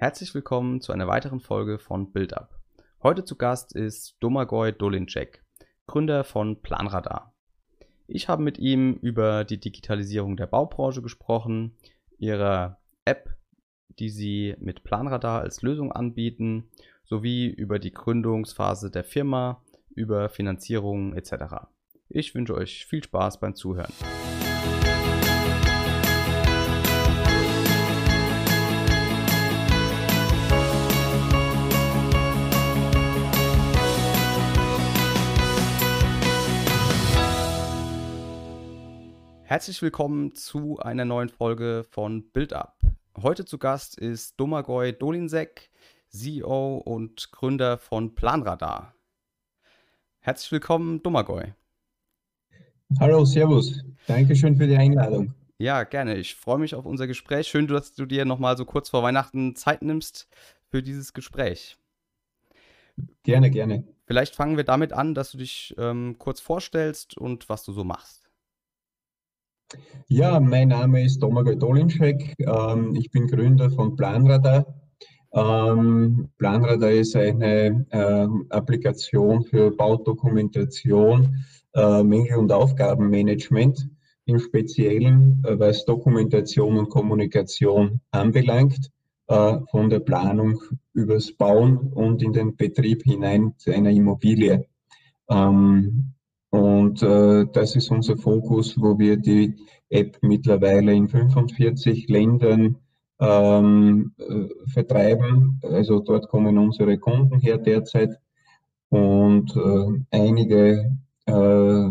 Herzlich willkommen zu einer weiteren Folge von BuildUp. Heute zu Gast ist Domagoj Dolinček, Gründer von Planradar. Ich habe mit ihm über die Digitalisierung der Baubranche gesprochen, ihre App, die sie mit Planradar als Lösung anbieten, sowie über die Gründungsphase der Firma, über Finanzierung etc. Ich wünsche euch viel Spaß beim Zuhören. Herzlich willkommen zu einer neuen Folge von Build Up. Heute zu Gast ist Domagoj Dolinsek, CEO und Gründer von Planradar. Herzlich willkommen, Domagoj. Hallo, Servus. Dankeschön für die Einladung. Ja, gerne. Ich freue mich auf unser Gespräch. Schön, dass du dir nochmal so kurz vor Weihnachten Zeit nimmst für dieses Gespräch. Gerne, gerne. Vielleicht fangen wir damit an, dass du dich ähm, kurz vorstellst und was du so machst. Ja, mein Name ist Domagoj Dolinček. Ähm, ich bin Gründer von Planradar. Ähm, Planradar ist eine äh, Applikation für Baudokumentation, äh, Mängel- und Aufgabenmanagement. Im Speziellen, äh, was Dokumentation und Kommunikation anbelangt, äh, von der Planung übers Bauen und in den Betrieb hinein zu einer Immobilie. Ähm, und äh, das ist unser Fokus, wo wir die App mittlerweile in 45 Ländern ähm, äh, vertreiben. Also dort kommen unsere Kunden her derzeit und äh, einige äh,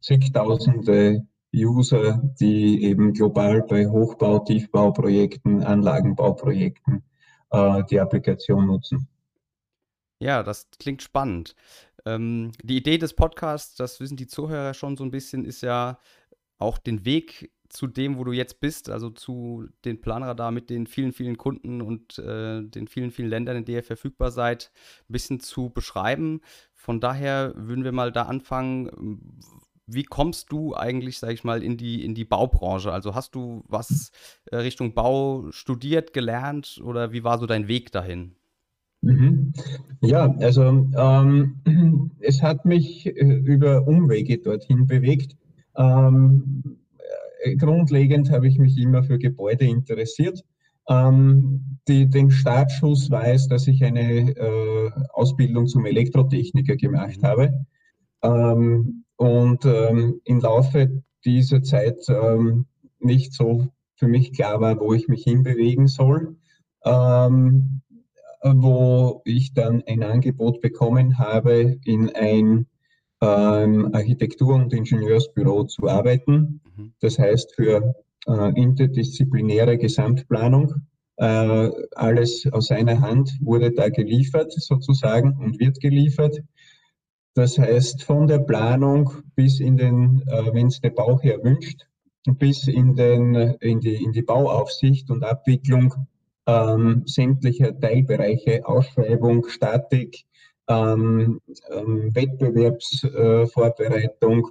zigtausende User, die eben global bei Hochbau, Tiefbauprojekten, Anlagenbauprojekten äh, die Applikation nutzen. Ja, das klingt spannend. Ähm, die Idee des Podcasts, das wissen die Zuhörer schon so ein bisschen, ist ja auch den Weg zu dem, wo du jetzt bist, also zu den Planradar mit den vielen, vielen Kunden und äh, den vielen, vielen Ländern, in denen ihr verfügbar seid, ein bisschen zu beschreiben. Von daher würden wir mal da anfangen. Wie kommst du eigentlich, sag ich mal, in die, in die Baubranche? Also hast du was äh, Richtung Bau studiert, gelernt oder wie war so dein Weg dahin? Mhm. Ja, also ähm, es hat mich äh, über Umwege dorthin bewegt. Ähm, äh, grundlegend habe ich mich immer für Gebäude interessiert. Ähm, die, den Startschuss war es, dass ich eine äh, Ausbildung zum Elektrotechniker gemacht mhm. habe. Ähm, und ähm, im Laufe dieser Zeit ähm, nicht so für mich klar war, wo ich mich hinbewegen soll. Ähm, wo ich dann ein Angebot bekommen habe, in ein ähm, Architektur- und Ingenieursbüro zu arbeiten. Mhm. Das heißt für äh, interdisziplinäre Gesamtplanung. Äh, alles aus einer Hand wurde da geliefert sozusagen und wird geliefert. Das heißt von der Planung bis in den, äh, wenn es der Bauherr wünscht, bis in, den, in, die, in die Bauaufsicht und Abwicklung ähm, sämtlicher Teilbereiche, Ausschreibung, Statik, ähm, ähm, Wettbewerbsvorbereitung,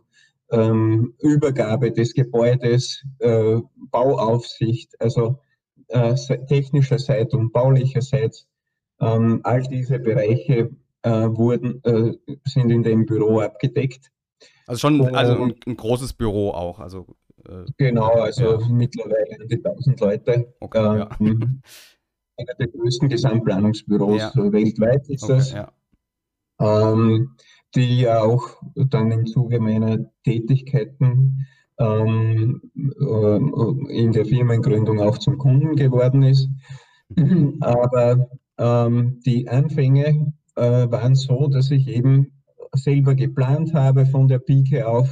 äh, Übergabe des Gebäudes, äh, Bauaufsicht, also äh, technischerseits und baulicherseits. Ähm, all diese Bereiche äh, wurden, äh, sind in dem Büro abgedeckt. Also schon also ein, ein großes Büro auch. Also genau, also ja. mittlerweile die 1000 Leute. Okay, ähm, ja. Einer der größten Gesamtplanungsbüros ja. weltweit ist okay, das. Ähm, die ja auch dann im Zuge meiner Tätigkeiten ähm, äh, in der Firmengründung auch zum Kunden geworden ist. Mhm. Aber ähm, die Anfänge äh, waren so, dass ich eben selber geplant habe von der Pike auf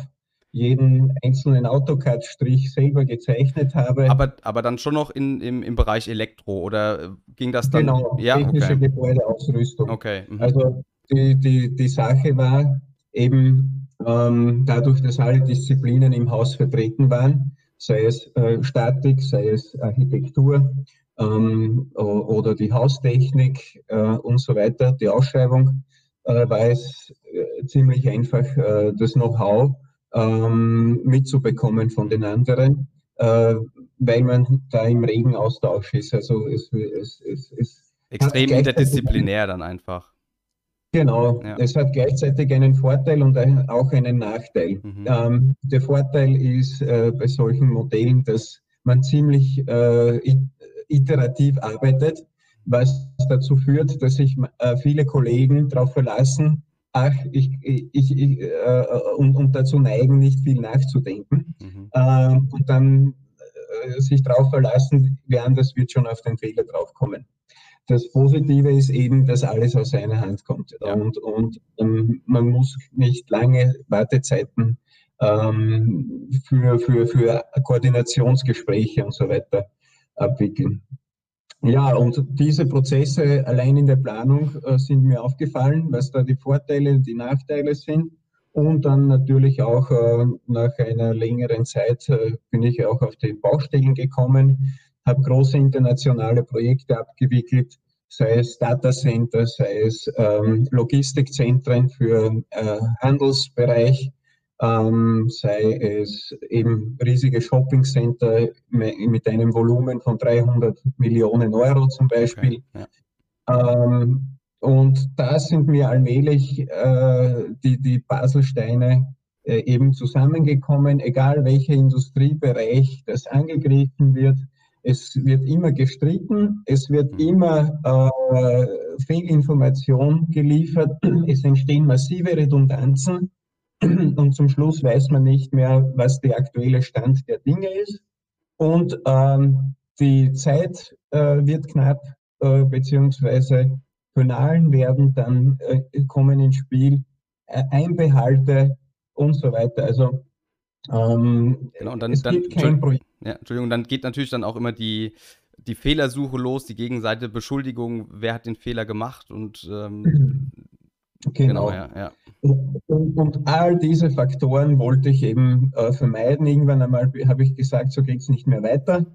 jeden einzelnen AutoCAD-Strich selber gezeichnet habe. Aber, aber dann schon noch in, im, im Bereich Elektro oder ging das dann? Genau, ja, technische okay. Gebäudeausrüstung. Okay. Mhm. Also die, die, die Sache war eben ähm, dadurch, dass alle Disziplinen im Haus vertreten waren, sei es äh, Statik, sei es Architektur ähm, oder die Haustechnik äh, und so weiter, die Ausschreibung, äh, war es äh, ziemlich einfach, äh, das Know-how ähm, mitzubekommen von den anderen. Äh, weil man da im regen Austausch ist. Also es, es, es, es extrem interdisziplinär dann einfach. Genau, ja. es hat gleichzeitig einen Vorteil und auch einen Nachteil. Mhm. Ähm, der Vorteil ist äh, bei solchen Modellen, dass man ziemlich äh, iterativ arbeitet, was dazu führt, dass sich äh, viele Kollegen darauf verlassen, ach, ich, ich, ich äh, und, und, dazu neigen, nicht viel nachzudenken mhm. Ähm, und dann äh, sich darauf verlassen, wer anders wird schon auf den Fehler draufkommen. Das Positive ist eben, dass alles aus einer Hand kommt ja. und, und ähm, man muss nicht lange Wartezeiten ähm, für, für, für Koordinationsgespräche und so weiter abwickeln. Ja, und diese Prozesse allein in der Planung äh, sind mir aufgefallen, was da die Vorteile, die Nachteile sind. Und dann natürlich auch äh, nach einer längeren Zeit äh, bin ich auch auf die Baustellen gekommen, habe große internationale Projekte abgewickelt, sei es Datacenter, sei es ähm, Logistikzentren für äh, Handelsbereich, ähm, sei es eben riesige Shoppingcenter mit einem Volumen von 300 Millionen Euro zum Beispiel. Okay, ja. ähm, und da sind mir allmählich äh, die, die Baselsteine äh, eben zusammengekommen, egal welcher Industriebereich das angegriffen wird. Es wird immer gestritten, es wird mhm. immer äh, Fehlinformation geliefert, es entstehen massive Redundanzen und zum Schluss weiß man nicht mehr, was der aktuelle Stand der Dinge ist. Und ähm, die Zeit äh, wird knapp, äh, beziehungsweise Finalen werden dann äh, kommen ins Spiel, äh, Einbehalte und so weiter. Also ähm, genau, und dann, es dann, gibt kein Projekt. Ja, Entschuldigung, dann geht natürlich dann auch immer die, die Fehlersuche los, die Gegenseite Beschuldigung, wer hat den Fehler gemacht und ähm, genau. genau ja, ja. Und, und, all diese Faktoren wollte ich eben äh, vermeiden. Irgendwann einmal habe ich gesagt, so geht es nicht mehr weiter.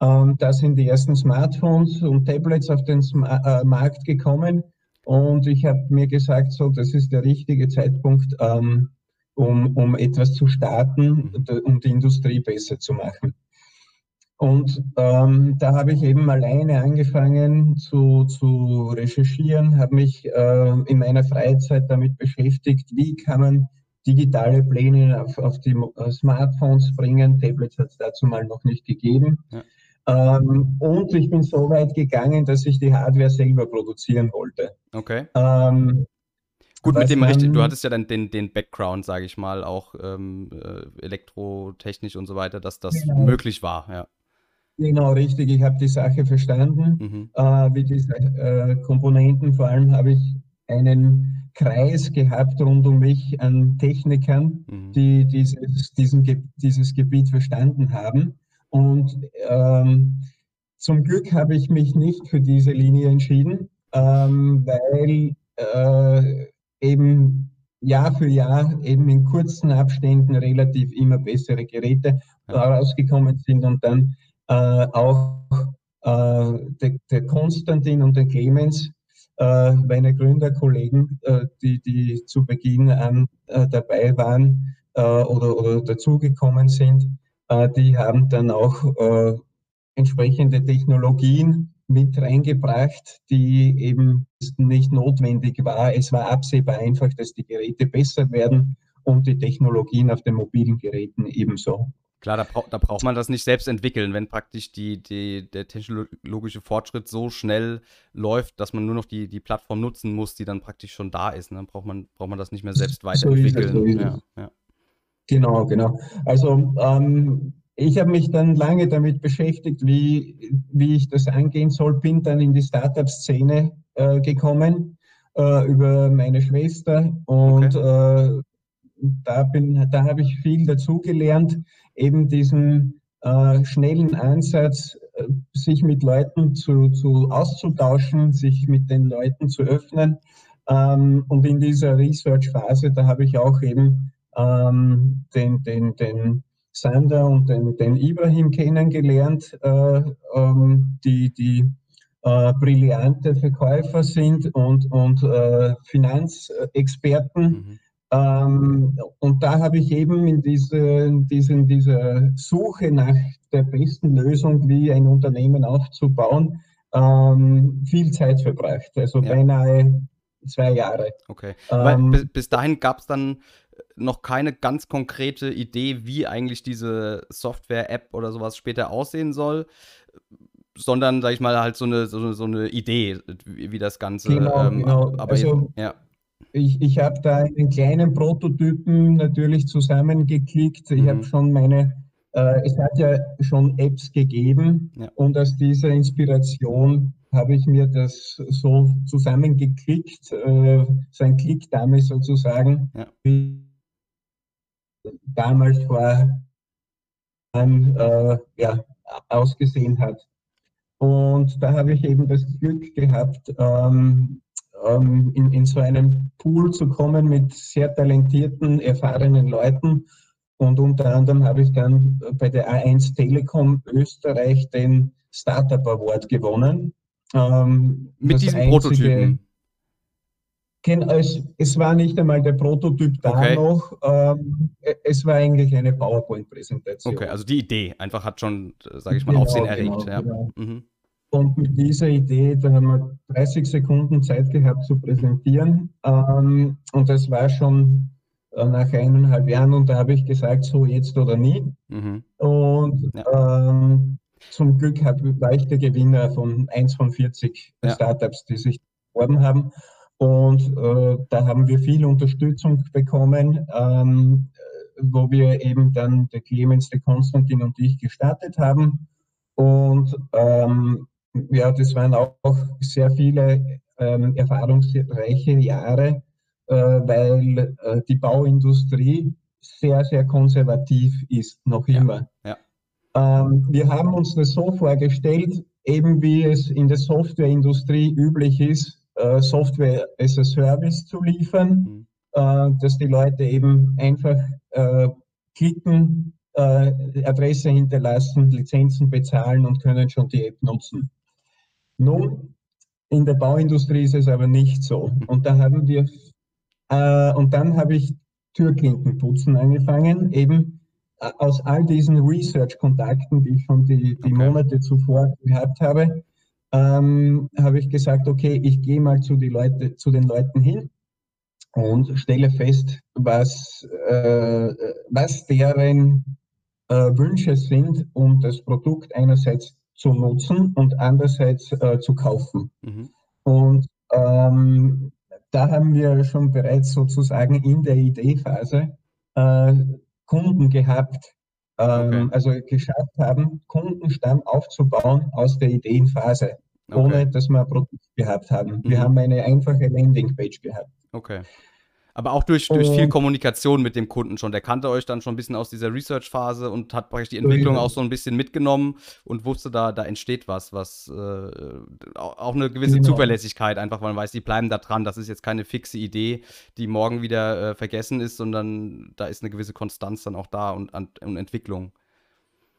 Ähm, da sind die ersten Smartphones und Tablets auf den Sma äh, Markt gekommen und ich habe mir gesagt, so, das ist der richtige Zeitpunkt, ähm, um, um etwas zu starten, mhm. um die Industrie besser zu machen. Und ähm, da habe ich eben alleine angefangen zu, zu recherchieren, habe mich äh, in meiner Freizeit damit beschäftigt, wie kann man digitale Pläne auf, auf die Smartphones bringen. Tablets hat es dazu mal noch nicht gegeben. Ja. Ähm, und ich bin so weit gegangen, dass ich die Hardware selber produzieren wollte. Okay. Ähm, Gut, mit dem man, du hattest ja dann den, den Background, sage ich mal, auch ähm, äh, elektrotechnisch und so weiter, dass das genau. möglich war, ja. Genau, richtig. Ich habe die Sache verstanden. Mhm. Äh, wie diese äh, Komponenten, vor allem habe ich einen Kreis gehabt rund um mich an Technikern, mhm. die dieses, diesen, dieses Gebiet verstanden haben. Und ähm, zum Glück habe ich mich nicht für diese Linie entschieden, ähm, weil äh, eben Jahr für Jahr eben in kurzen Abständen relativ immer bessere Geräte rausgekommen sind und dann auch äh, der, der, Konstantin und der Clemens, äh, meine Gründerkollegen, äh, die, die zu Beginn an äh, dabei waren oder, oder dazugekommen sind, äh, die haben dann auch äh, entsprechende Technologien mit reingebracht, die eben nicht notwendig war. Es war absehbar einfach, dass die Geräte besser werden und die Technologien auf den mobilen Geräten ebenso. Klar, da, brauch, da braucht man das nicht selbst entwickeln, wenn praktisch die, die, der technologische Fortschritt so schnell läuft, dass man nur noch die, die Plattform nutzen muss, die dann praktisch schon da ist. Dann ne? braucht man, braucht man das nicht mehr selbst weiterentwickeln. So ja, ja. Genau, genau. Also ähm, ich habe mich dann lange damit beschäftigt, wie, wie ich das angehen soll, bin dann in die Startup-Szene äh, gekommen äh, über meine Schwester und okay. äh, da, da habe ich viel dazugelernt, eben diesen äh, schnellen Ansatz, äh, sich mit Leuten zu, zu auszutauschen, sich mit den Leuten zu öffnen. Ähm, und in dieser Research-Phase, da habe ich auch eben ähm, den, den, den Sander und den, den Ibrahim kennengelernt, äh, ähm, die, die äh, brillante Verkäufer sind und, und äh, Finanzexperten. Mhm. Ähm, und da habe ich eben in diese, diesen, dieser Suche nach der besten Lösung, wie ein Unternehmen aufzubauen, ähm, viel Zeit verbracht. Also ja. beinahe zwei Jahre. Okay. Ähm, bis, bis, dahin gab es dann noch keine ganz konkrete Idee, wie eigentlich diese Software-App oder sowas später aussehen soll sondern, sag ich mal, halt so eine, so, so eine Idee, wie, wie das Ganze. Genau, ähm, genau. Aber also, ja ich, ich habe da einen kleinen Prototypen natürlich zusammengeklickt. Ich mhm. habe schon meine, äh, es hat ja schon Apps gegeben ja. und aus dieser Inspiration habe ich mir das so zusammengeklickt, äh, so ein Klickdame sozusagen, ja. wie damals vor äh, ja, ausgesehen hat. Und da habe ich eben das Glück gehabt, ähm, ähm, in, in so einen Pool zu kommen mit sehr talentierten, erfahrenen Leuten. Und unter anderem habe ich dann bei der A1 Telekom Österreich den Startup Award gewonnen. Ähm, mit diesem einzige, Prototypen? Es, es, war nicht einmal der Prototyp da okay. noch, ähm, es war eigentlich eine PowerPoint-Präsentation. Okay, also die Idee einfach hat schon, sage ich mal, genau, Aufsehen erregt. Genau, ja. genau. Mhm. Und mit dieser Idee, da haben wir 30 Sekunden Zeit gehabt zu präsentieren. Ähm, und das war schon äh, nach eineinhalb Jahren und da habe ich gesagt, so jetzt oder nie. Mhm. Und ja. ähm, zum Glück hab, war ich der Gewinner von 1 von 40 ja. Startups, die sich beworben haben. Und äh, da haben wir viel Unterstützung bekommen, ähm, wo wir eben dann der Clemens, der Konstantin und ich gestartet haben. Und ähm, ja, das waren auch sehr viele ähm, erfahrungsreiche Jahre, äh, weil äh, die Bauindustrie sehr, sehr konservativ ist, noch immer. Ja, ja. Ähm, wir haben uns das so vorgestellt, eben wie es in der Softwareindustrie üblich ist, äh, Software as a Service zu liefern, mhm. Äh, dass die Leute eben einfach äh, klicken, äh, Adresse hinterlassen, Lizenzen bezahlen und können schon die App nutzen. Nun, in der Bauindustrie ist es aber nicht so. Und da haben wir, äh, und dann habe ich Türklinkenputzen angefangen, eben äh, aus all diesen Research-Kontakten, die ich schon die, die okay. Monate zuvor gehabt habe, ähm, habe ich gesagt, okay, ich gehe mal zu, die Leute, zu den Leuten hin und stelle fest, was, äh, was deren äh, Wünsche sind, um das Produkt einerseits zu nutzen und andererseits äh, zu kaufen. Mhm. Und ähm, da haben wir schon bereits sozusagen in der Ideephase äh, Kunden gehabt, ähm, okay. also geschafft haben, Kundenstamm aufzubauen aus der Ideenphase, okay. ohne dass wir ein Produkt gehabt haben. Mhm. Wir haben eine einfache Landingpage gehabt. Okay. Aber auch durch, durch viel Kommunikation mit dem Kunden schon. Der kannte euch dann schon ein bisschen aus dieser Research-Phase und hat praktisch die Entwicklung auch so ein bisschen mitgenommen und wusste, da, da entsteht was, was äh, auch eine gewisse genau. Zuverlässigkeit, einfach weil man weiß, die bleiben da dran. Das ist jetzt keine fixe Idee, die morgen wieder äh, vergessen ist, sondern da ist eine gewisse Konstanz dann auch da und, und Entwicklung.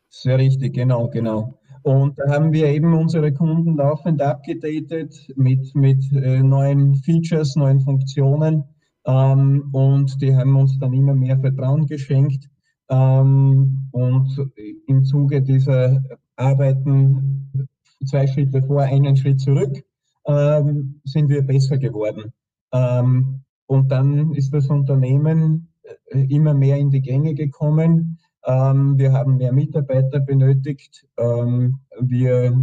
Sehr richtig, genau, genau. Und da haben wir eben unsere Kunden laufend abgedatet mit, mit äh, neuen Features, neuen Funktionen ähm, und die haben uns dann immer mehr Vertrauen geschenkt. Ähm, und im Zuge dieser Arbeiten zwei Schritte vor, einen Schritt zurück, ähm, sind wir besser geworden. Ähm, und dann ist das Unternehmen äh, immer mehr in die Gänge gekommen. Ähm, wir haben mehr Mitarbeiter benötigt. Ähm, wir,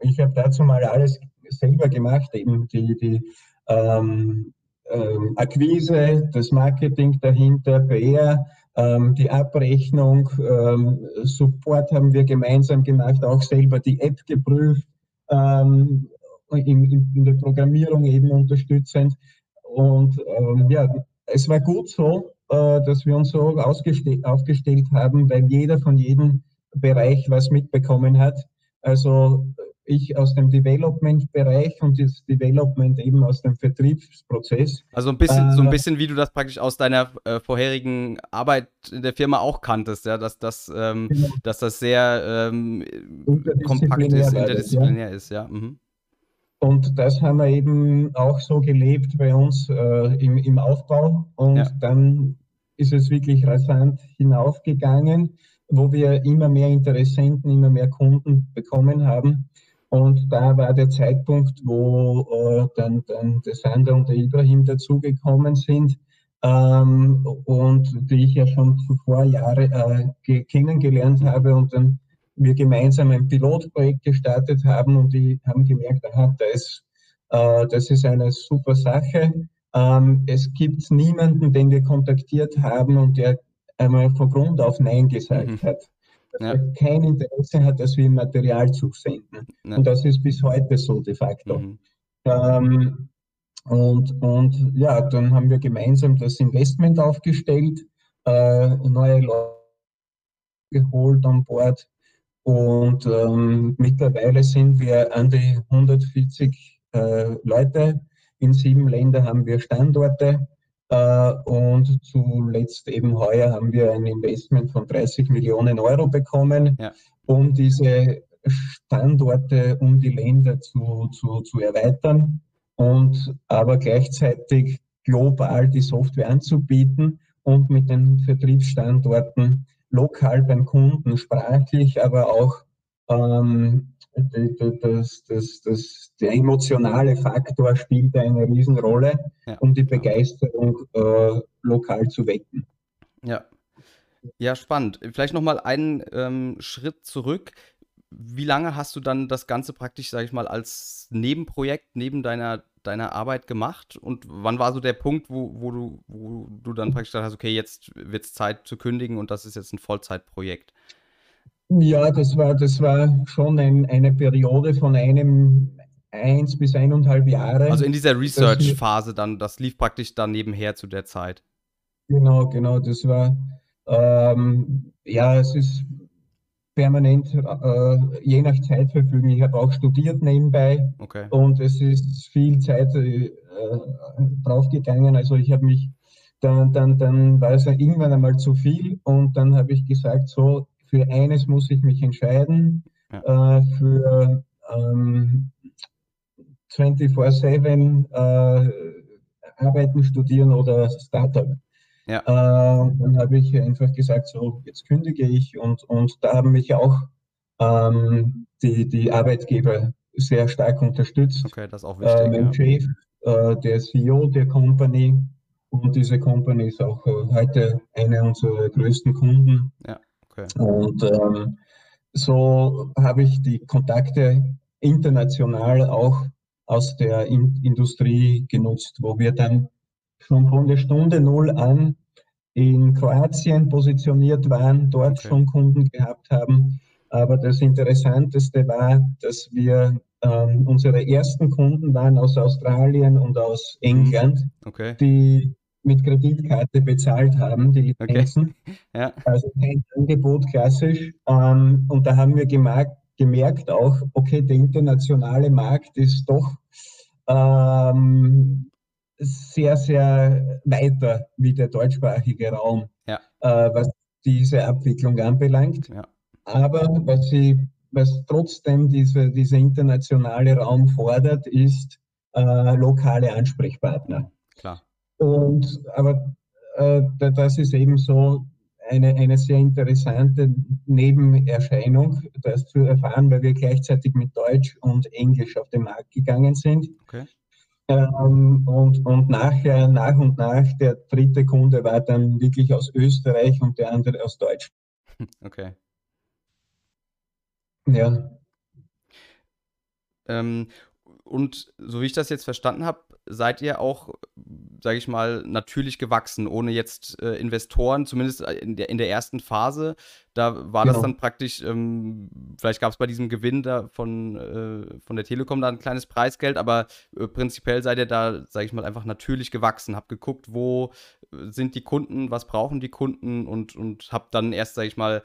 ich habe dazu mal alles selber gemacht, eben die, die ähm, ähm, Akquise, das Marketing dahinter, PR, ähm, die Abrechnung, ähm, Support haben wir gemeinsam gemacht, auch selber die App geprüft, ähm, in, in, in, der Programmierung eben unterstützend. Und ähm, ja, es war gut so, äh, dass wir uns so aufgestellt haben, weil jeder von jedem Bereich was mitbekommen hat. Also ich aus dem Development-Bereich und das Development eben aus dem Vertriebsprozess. Also ein bisschen, äh, so ein äh, bisschen, wie du das praktisch aus deiner äh, vorherigen Arbeit in der Firma auch kanntest, ja, dass das, ähm, genau. dass das sehr ähm, kompakt ist, interdisziplinär ja. ist, ja. Mhm. Und das haben wir eben auch so gelebt bei uns äh, im, im, Aufbau. Und ja. dann ist es wirklich rasant hinaufgegangen, wo wir immer mehr Interessenten, immer mehr Kunden bekommen haben. Und da war der Zeitpunkt, wo äh, dann, dann der Sander und der Ibrahim dazugekommen sind ähm, und die ich ja schon zuvor Jahre äh, kennengelernt habe und dann wir gemeinsam ein Pilotprojekt gestartet haben und die haben gemerkt, aha, das, äh, das ist eine super Sache. Ähm, es gibt niemanden, den wir kontaktiert haben und der einmal von Grund auf Nein gesagt mhm. hat. Ja. kein Interesse hat, dass wir ihm Material zusenden. Ja. Und das ist bis heute so de facto. Mhm. Ähm, und, und ja, dann haben wir gemeinsam das Investment aufgestellt, äh, neue Leute geholt an Bord, und ähm, mittlerweile sind wir an die 140 äh, Leute. In sieben Ländern haben wir Standorte. Äh, und zuletzt eben heuer haben wir ein Investment von 30 Millionen Euro bekommen, ja. um diese Standorte, um die Länder zu, zu, zu erweitern und aber gleichzeitig global die Software anzubieten und mit den Vertriebsstandorten lokal beim Kunden, sprachlich, aber auch ähm, das, das, das, der emotionale Faktor spielt eine Riesenrolle, ja. um die Begeisterung äh, lokal zu wecken. Ja. Ja, spannend. Vielleicht nochmal einen ähm, Schritt zurück. Wie lange hast du dann das Ganze praktisch, sage ich mal, als Nebenprojekt neben deiner deiner Arbeit gemacht? Und wann war so der Punkt, wo, wo, du, wo du dann praktisch gesagt hast, okay, jetzt wird es Zeit zu kündigen und das ist jetzt ein Vollzeitprojekt? Ja, das war, das war schon ein, eine Periode von einem eins bis eineinhalb Jahre. Also in dieser Research-Phase dann, das lief praktisch dann nebenher zu der Zeit. Genau, genau, das war, ähm, ja, es ist permanent äh, je nach Zeit verfügen. Ich habe auch studiert nebenbei okay. und es ist viel Zeit äh, draufgegangen. Also ich habe mich, dann, dann, dann war es irgendwann einmal zu viel und dann habe ich gesagt, so, für eines muss ich mich entscheiden, ja. äh, für ähm, 24-7 äh, arbeiten, studieren oder Startup. Ja. Äh, dann habe ich einfach gesagt, so, jetzt kündige ich und, und da haben mich auch ähm, die, die Arbeitgeber sehr stark unterstützt. Okay, das ist auch wichtig. Äh, mein ja. Chef, äh, der CEO der Company und diese Company ist auch äh, heute eine unserer größten Kunden. Ja, okay. Und ähm, so habe ich die Kontakte international auch aus der In Industrie genutzt, wo wir dann schon von der Stunde Null an in Kroatien positioniert waren, dort okay. schon Kunden gehabt haben. Aber das Interessanteste war, dass wir ähm, unsere ersten Kunden waren aus Australien und aus mhm. England, okay. die mit Kreditkarte bezahlt haben, die Lizenzen. Okay. Ja. Also kein Angebot klassisch. Ähm, und da haben wir gemerkt, gemerkt auch, okay, der internationale Markt ist doch ähm, sehr, sehr weiter wie der deutschsprachige Raum, ja. äh, was diese Abwicklung anbelangt. Ja. Aber was, sie, was trotzdem diese, dieser internationale Raum fordert, ist äh, lokale Ansprechpartner. Und, aber äh, das ist eben so eine, eine sehr interessante Nebenerscheinung, das zu erfahren, weil wir gleichzeitig mit Deutsch und Englisch auf den Markt gegangen sind. Okay. Ähm, und, und nachher, nach und nach, der dritte Kunde war dann wirklich aus Österreich und der andere aus Deutschland. Okay. Ja. Ähm, und so wie ich das jetzt verstanden habe, seid ihr auch, sage ich mal, natürlich gewachsen, ohne jetzt äh, Investoren, zumindest äh, in der, in der ersten Phase. Da war genau. das dann praktisch, ähm, vielleicht gab es bei diesem Gewinn da von, äh, von der Telekom da ein kleines Preisgeld, aber äh, prinzipiell seid ihr da, sage ich mal, einfach natürlich gewachsen, habt geguckt, wo äh, sind die Kunden, was brauchen die Kunden und, und habt dann erst, sage ich mal,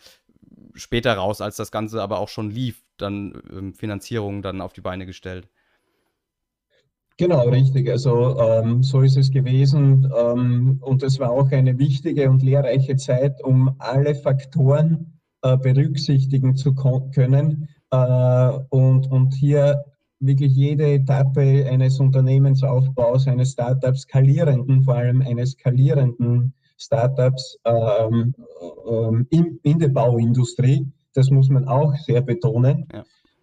später raus, als das Ganze aber auch schon lief, dann ähm, Finanzierung dann auf die Beine gestellt. Genau, richtig. Also ähm, so ist es gewesen. Ähm, und es war auch eine wichtige und lehrreiche Zeit, um alle Faktoren äh, berücksichtigen zu können. Äh, und, und hier wirklich jede Etappe eines Unternehmensaufbaus, eines Startups, skalierenden, vor allem eines skalierenden Startups ähm, ähm, in, in, der Bauindustrie, das muss man auch sehr betonen,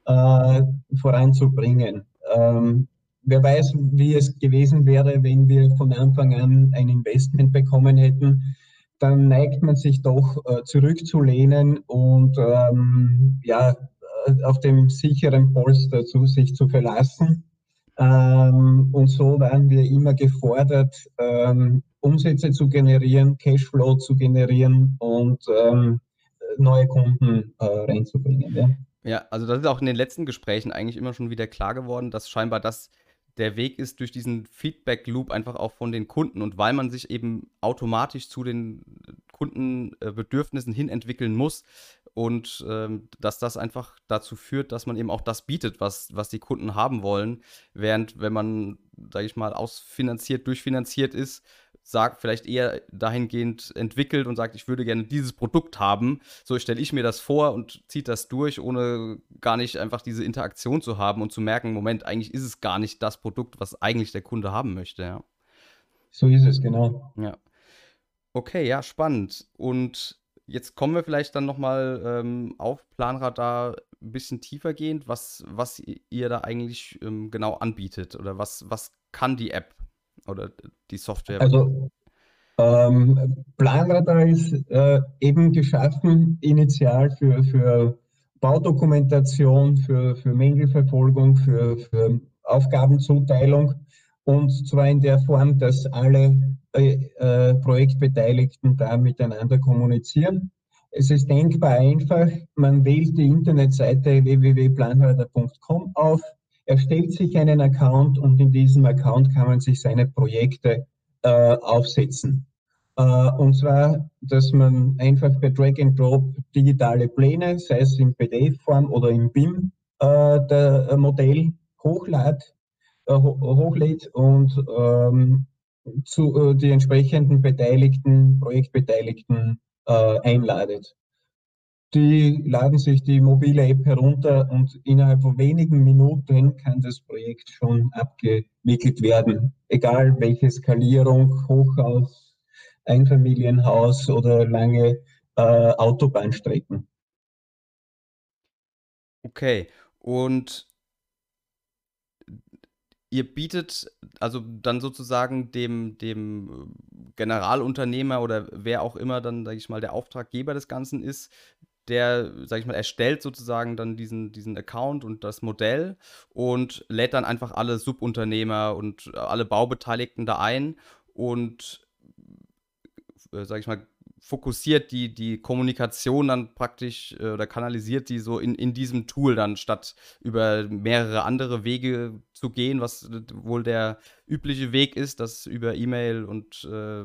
ja. äh, voranzubringen. Ähm, wer weiß, wie es gewesen wäre, wenn wir von Anfang an ein Investment bekommen hätten, dann neigt man sich doch äh, zurückzulehnen und ähm, ja, äh, auf dem sicheren Polster zu, sich zu verlassen. Ähm, und so waren wir immer gefordert, ähm, Umsätze zu generieren, Cashflow zu generieren und ähm, neue Kunden äh, reinzubringen. Ja. ja, also das ist auch in den letzten Gesprächen eigentlich immer schon wieder klar geworden, dass scheinbar das der Weg ist durch diesen Feedback-Loop einfach auch von den Kunden und weil man sich eben automatisch zu den Kundenbedürfnissen hin entwickeln muss und ähm, dass das einfach dazu führt, dass man eben auch das bietet, was, was die Kunden haben wollen, während wenn man, sage ich mal, ausfinanziert, durchfinanziert ist, sagt, vielleicht eher dahingehend entwickelt und sagt, ich würde gerne dieses Produkt haben. So stelle ich mir das vor und zieht das durch, ohne gar nicht einfach diese Interaktion zu haben und zu merken, Moment, eigentlich ist es gar nicht das Produkt, was eigentlich der Kunde haben möchte. Ja. So ist es, genau. Ja. Okay, ja, spannend. Und jetzt kommen wir vielleicht dann nochmal ähm, auf Planradar ein bisschen tiefer gehend, was, was ihr da eigentlich ähm, genau anbietet oder was, was kann die App? Oder die Software? Also ähm, Planradar ist äh, eben geschaffen initial für, für Baudokumentation, für, für Mängelverfolgung, für, für Aufgabenzuteilung und zwar in der Form, dass alle äh, äh, Projektbeteiligten da miteinander kommunizieren. Es ist denkbar einfach, man wählt die Internetseite www.planradar.com auf, erstellt sich einen Account und in diesem Account kann man sich seine Projekte äh, aufsetzen. Äh, und zwar, dass man einfach per Drag and Drop digitale Pläne, sei es in PDF-Form oder im BIM, äh, der äh, Modell hochlädt, äh, hochlädt und ähm, zu, die entsprechenden Beteiligten, Projektbeteiligten einladet. Die laden sich die mobile App herunter und innerhalb von wenigen Minuten kann das Projekt schon abgewickelt werden. Egal welche Skalierung, Hochhaus, Einfamilienhaus oder lange äh, Autobahnstrecken. Okay, und ihr bietet also dann sozusagen dem, dem Generalunternehmer oder wer auch immer dann, sage ich mal, der Auftraggeber des Ganzen ist, der, sag ich mal, erstellt sozusagen dann diesen, diesen Account und das Modell und lädt dann einfach alle Subunternehmer und alle Baubeteiligten da ein und, äh, sag ich mal, fokussiert die, die Kommunikation dann praktisch äh, oder kanalisiert die so in, in diesem Tool dann, statt über mehrere andere Wege zu gehen, was wohl der übliche Weg ist, dass über E-Mail und äh,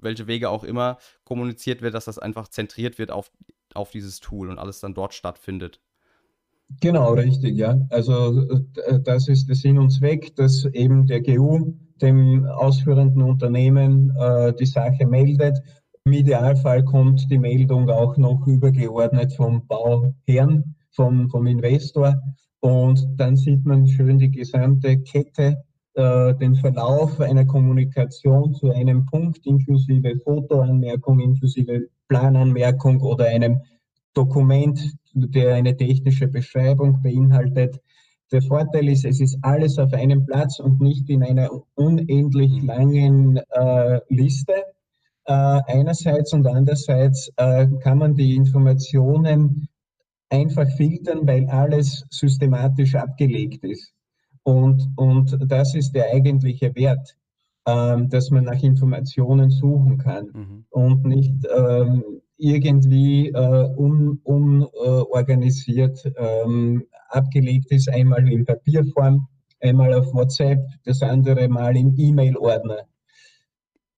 welche Wege auch immer kommuniziert wird, dass das einfach zentriert wird auf auf dieses Tool und alles dann dort stattfindet. Genau, richtig, ja. Also äh, das ist der Sinn und Zweck, dass eben der GU dem ausführenden Unternehmen äh, die Sache meldet. Im Idealfall kommt die Meldung auch noch übergeordnet vom Bauherrn, vom, vom Investor. Und dann sieht man schön die gesamte Kette, äh, den Verlauf einer Kommunikation zu einem Punkt, inklusive Fotoanmerkung, inklusive Plananmerkung oder einem Dokument, der eine technische Beschreibung beinhaltet. Der Vorteil ist, es ist alles auf einem Platz und nicht in einer unendlich langen äh, Liste. Äh, einerseits und andererseits äh, kann man die Informationen einfach filtern, weil alles systematisch abgelegt ist. Und, und das ist der eigentliche Wert ähm, dass man nach Informationen suchen kann mhm. und nicht ähm, irgendwie äh, unorganisiert un, äh, ähm, abgelegt ist, einmal in Papierform, einmal auf WhatsApp, das andere Mal im E-Mail-Ordner.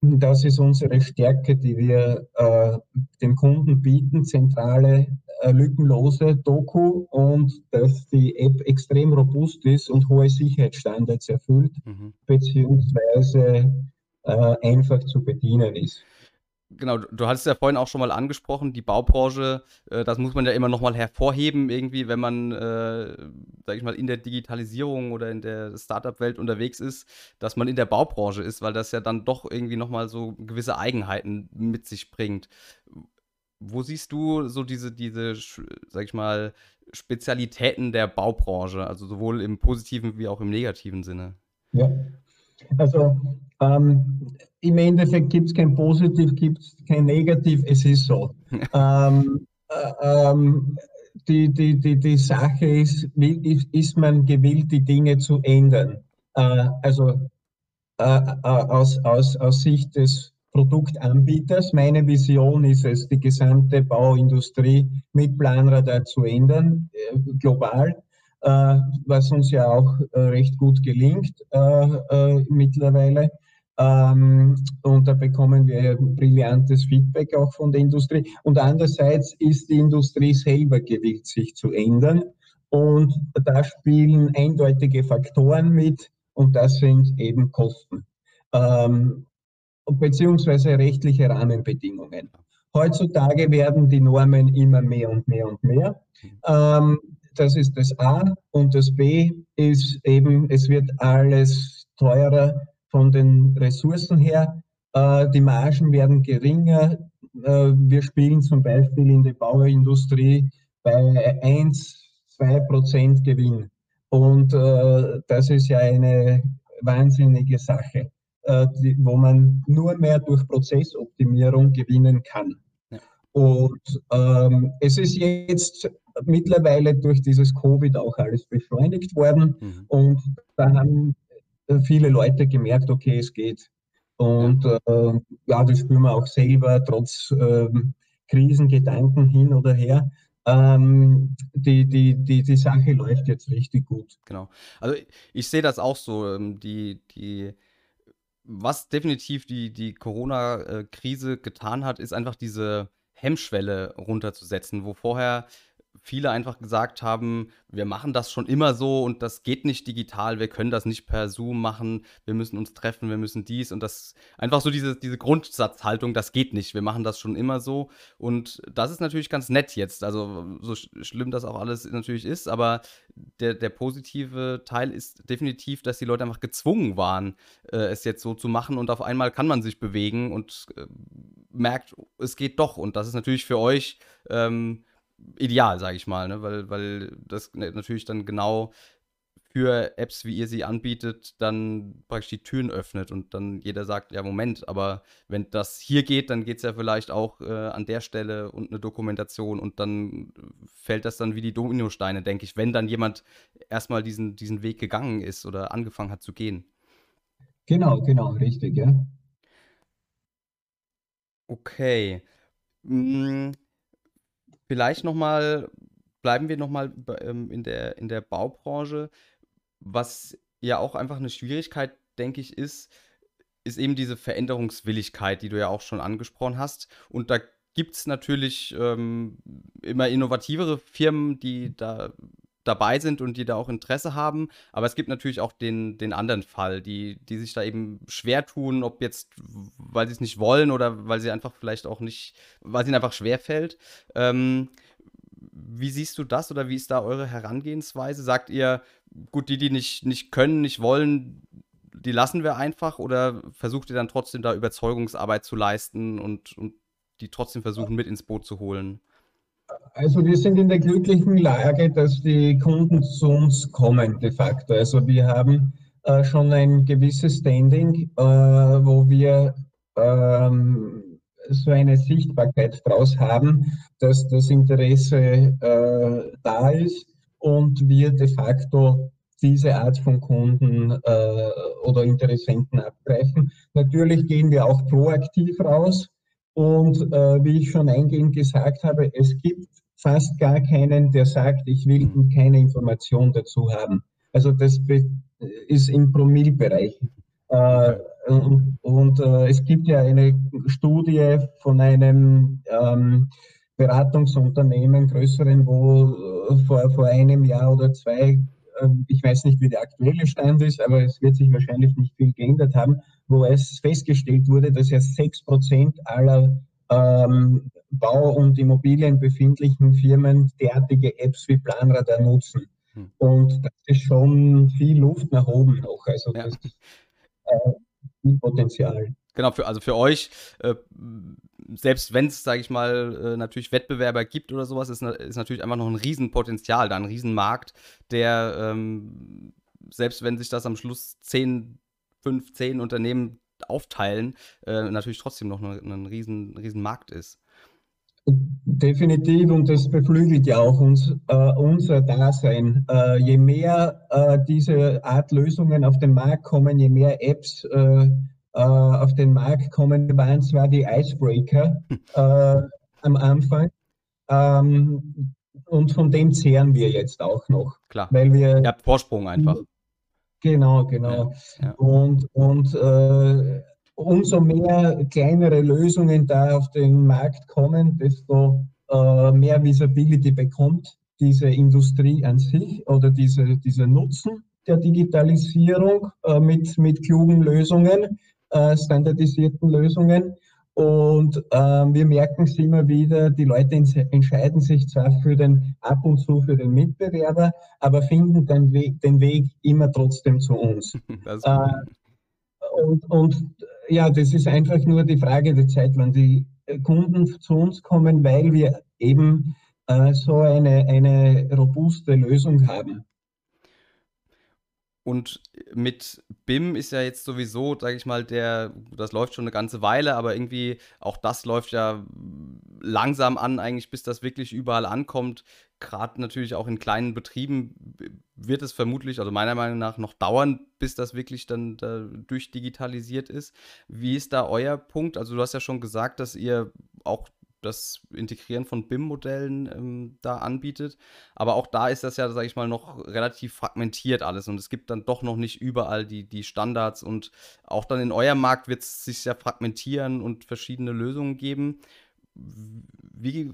Das ist unsere Stärke, die wir äh, dem Kunden bieten, zentrale, äh, lückenlose Doku und dass die App extrem robust ist und hohe Sicherheitsstandards erfüllt, mhm. beziehungsweise äh, einfach zu bedienen ist. Genau, du hattest ja vorhin auch schon mal angesprochen, die Baubranche, äh, das muss man ja immer noch mal hervorheben, irgendwie, wenn man, äh, sag ich mal, in der Digitalisierung oder in der Startup-Welt unterwegs ist, dass man in der Baubranche ist, weil das ja dann doch irgendwie noch mal so gewisse Eigenheiten mit sich bringt. Wo siehst du so diese, diese, sag ich mal, Spezialitäten der Baubranche, also sowohl im positiven wie auch im negativen Sinne? Ja, also ähm, im Endeffekt gibt es kein Positiv, gibt es kein Negativ, es ist so. ähm, äh, ähm, die, die, die, die Sache ist, wie ist man gewillt, die Dinge zu ändern? Äh, also äh, äh, aus, aus, aus Sicht des Produktanbieters. Meine Vision ist es, die gesamte Bauindustrie mit Planradar zu ändern, äh, global. Äh, was uns ja auch recht gut gelingt mittlerweile. Ähm, und da bekommen wir brillantes Feedback auch von der Industrie. Und andererseits ist die Industrie selber gewillt, sich zu ändern. Und da spielen eindeutige Faktoren mit und das sind eben Kosten ähm, beziehungsweise rechtliche Rahmenbedingungen. Heutzutage werden die Normen immer mehr und mehr und mehr. Ähm, das ist das A. Und das B ist eben, es wird alles teurer von den Ressourcen her. Äh, die Margen werden geringer. Äh, wir spielen zum Beispiel in der Bauindustrie bei 1, 2 Prozent Gewinn. Und äh, das ist ja eine wahnsinnige Sache, die, wo man nur mehr durch Prozessoptimierung gewinnen kann. Ja. Und ähm, es ist jetzt mittlerweile durch dieses Covid auch alles beschleunigt worden. Mhm. Und da haben viele Leute gemerkt, okay, es geht. Und äh, ja, das spüren wir auch selber, trotz äh, Krisengedanken hin oder her. Ähm, die, die, die, die Sache läuft jetzt richtig gut. Genau. Also ich sehe das auch so. Ähm, die, die, was definitiv die, die Corona-Krise getan hat, ist einfach diese Hemmschwelle runterzusetzen, wo vorher viele einfach gesagt haben, wir machen das schon immer so und das geht nicht digital, wir können das nicht per Zoom machen, wir müssen uns treffen, wir müssen dies und das. Einfach so diese, diese Grundsatzhaltung, das geht nicht, wir machen das schon immer so. Und das ist natürlich ganz nett jetzt, also so schlimm das auch alles natürlich ist, aber der, der positive Teil ist definitiv, dass die Leute einfach gezwungen waren, äh, es jetzt so zu machen und auf einmal kann man sich bewegen und äh, merkt, es geht doch. Und das ist natürlich für euch ähm, ideal, sage ich mal, ne? weil, weil das natürlich dann genau für Apps, wie ihr sie anbietet, dann praktisch die Türen öffnet und dann jeder sagt, ja, Moment, aber wenn das hier geht, dann geht es ja vielleicht auch äh, an der Stelle und eine Dokumentation und dann fällt das dann wie die Dominosteine, denke ich, wenn dann jemand erstmal diesen, diesen Weg gegangen ist oder angefangen hat zu gehen. Genau, genau, richtig, ja. Okay. Hm, Vielleicht nochmal, bleiben wir nochmal ähm, in, der, in der Baubranche. Was ja auch einfach eine Schwierigkeit, denke ich, ist, ist eben diese Veränderungswilligkeit, die du ja auch schon angesprochen hast. Und da gibt es natürlich ähm, immer innovativere Firmen, die da dabei sind und die da auch Interesse haben. Aber es gibt natürlich auch den, den anderen Fall, die, die sich da eben schwer tun, ob jetzt, weil sie es nicht wollen oder weil sie einfach vielleicht auch nicht, weil es ihnen einfach schwer fällt. Ähm, wie siehst du das oder wie ist da eure Herangehensweise? Sagt ihr, gut, die, die nicht, nicht können, nicht wollen, die lassen wir einfach oder versucht ihr dann trotzdem da Überzeugungsarbeit zu leisten und, und die trotzdem versuchen mit ins Boot zu holen? Also wir sind in der glücklichen Lage, dass die Kunden zu uns kommen de facto. Also wir haben äh, schon ein gewisses Standing, äh, wo wir ähm, so eine Sichtbarkeit draus haben, dass das Interesse äh, da ist und wir de facto diese Art von Kunden äh, oder Interessenten abgreifen. Natürlich gehen wir auch proaktiv raus und äh, wie ich schon eingehend gesagt habe, es gibt fast gar keinen, der sagt, ich will mhm. keine Information dazu haben. Also das ist im Promillbereich. Äh, und, und äh, es gibt ja eine Studie von einem ähm, Beratungsunternehmen, größeren, wo äh, vor, vor einem Jahr oder zwei, äh, ich weiß nicht, wie der aktuelle Stand ist, aber es wird sich wahrscheinlich nicht viel geändert haben, wo es festgestellt wurde, dass ja sechs Prozent aller ähm, Bau- und Immobilien befindlichen Firmen derartige Apps wie Planradar nutzen. Hm. Und das ist schon viel Luft nach oben noch. Also ja. das ist äh, viel Potenzial. Genau, für, also für euch, äh, selbst wenn es, sage ich mal, äh, natürlich Wettbewerber gibt oder sowas, ist, ist natürlich einfach noch ein Riesenpotenzial da, ein Riesenmarkt, der, ähm, selbst wenn sich das am Schluss 10, 5, 10 Unternehmen aufteilen, äh, natürlich trotzdem noch ein, ein riesen, riesen Markt ist. Definitiv und das beflügelt ja auch uns, äh, unser Dasein. Äh, je mehr äh, diese Art Lösungen auf den Markt kommen, je mehr Apps äh, äh, auf den Markt kommen, waren zwar die Icebreaker äh, am Anfang ähm, und von dem zehren wir jetzt auch noch. Klar, weil wir, ihr habt Vorsprung einfach. Genau, genau. Ja, ja. Und, und umso mehr kleinere Lösungen da auf den Markt kommen, desto äh, mehr Visibility bekommt diese Industrie an sich oder diese, dieser Nutzen der Digitalisierung äh, mit, mit klugen Lösungen, äh, standardisierten Lösungen. Und äh, wir merken es immer wieder, die Leute entscheiden sich zwar für den ab und zu für den Mitbewerber, aber finden den Weg, den Weg immer trotzdem zu uns. Äh, und, und ja, das ist einfach nur die Frage der Zeit, wann die Kunden zu uns kommen, weil wir eben äh, so eine, eine robuste Lösung haben. Und mit BIM ist ja jetzt sowieso, sage ich mal, der, das läuft schon eine ganze Weile, aber irgendwie auch das läuft ja langsam an, eigentlich, bis das wirklich überall ankommt. Gerade natürlich auch in kleinen Betrieben wird es vermutlich, also meiner Meinung nach, noch dauern, bis das wirklich dann da durchdigitalisiert ist. Wie ist da euer Punkt? Also du hast ja schon gesagt, dass ihr auch das Integrieren von BIM-Modellen ähm, da anbietet. Aber auch da ist das ja, sage ich mal, noch relativ fragmentiert alles und es gibt dann doch noch nicht überall die, die Standards und auch dann in eurem Markt wird es sich ja fragmentieren und verschiedene Lösungen geben. Wie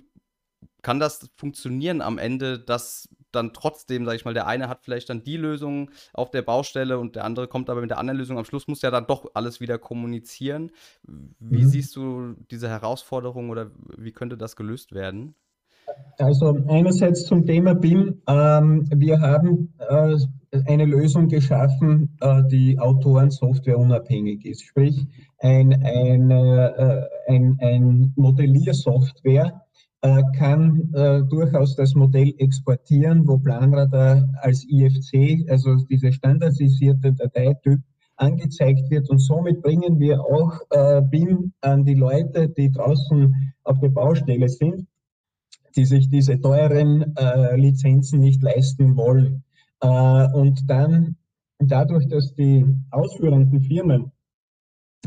kann das funktionieren am Ende, dass dann trotzdem, sage ich mal, der eine hat vielleicht dann die Lösung auf der Baustelle und der andere kommt aber mit der anderen Lösung. Am Schluss muss ja dann doch alles wieder kommunizieren. Wie mhm. siehst du diese Herausforderung oder wie könnte das gelöst werden? Also einerseits zum Thema BIM. Ähm, wir haben äh, eine Lösung geschaffen, äh, die Autorensoftware unabhängig ist. Sprich, ein, ein, äh, ein, ein Modelliersoftware, kann äh, durchaus das Modell exportieren, wo Planradar als IFC, also diese standardisierte Dateityp, angezeigt wird. Und somit bringen wir auch äh, BIM an die Leute, die draußen auf der Baustelle sind, die sich diese teuren äh, Lizenzen nicht leisten wollen. Äh, und dann dadurch, dass die ausführenden Firmen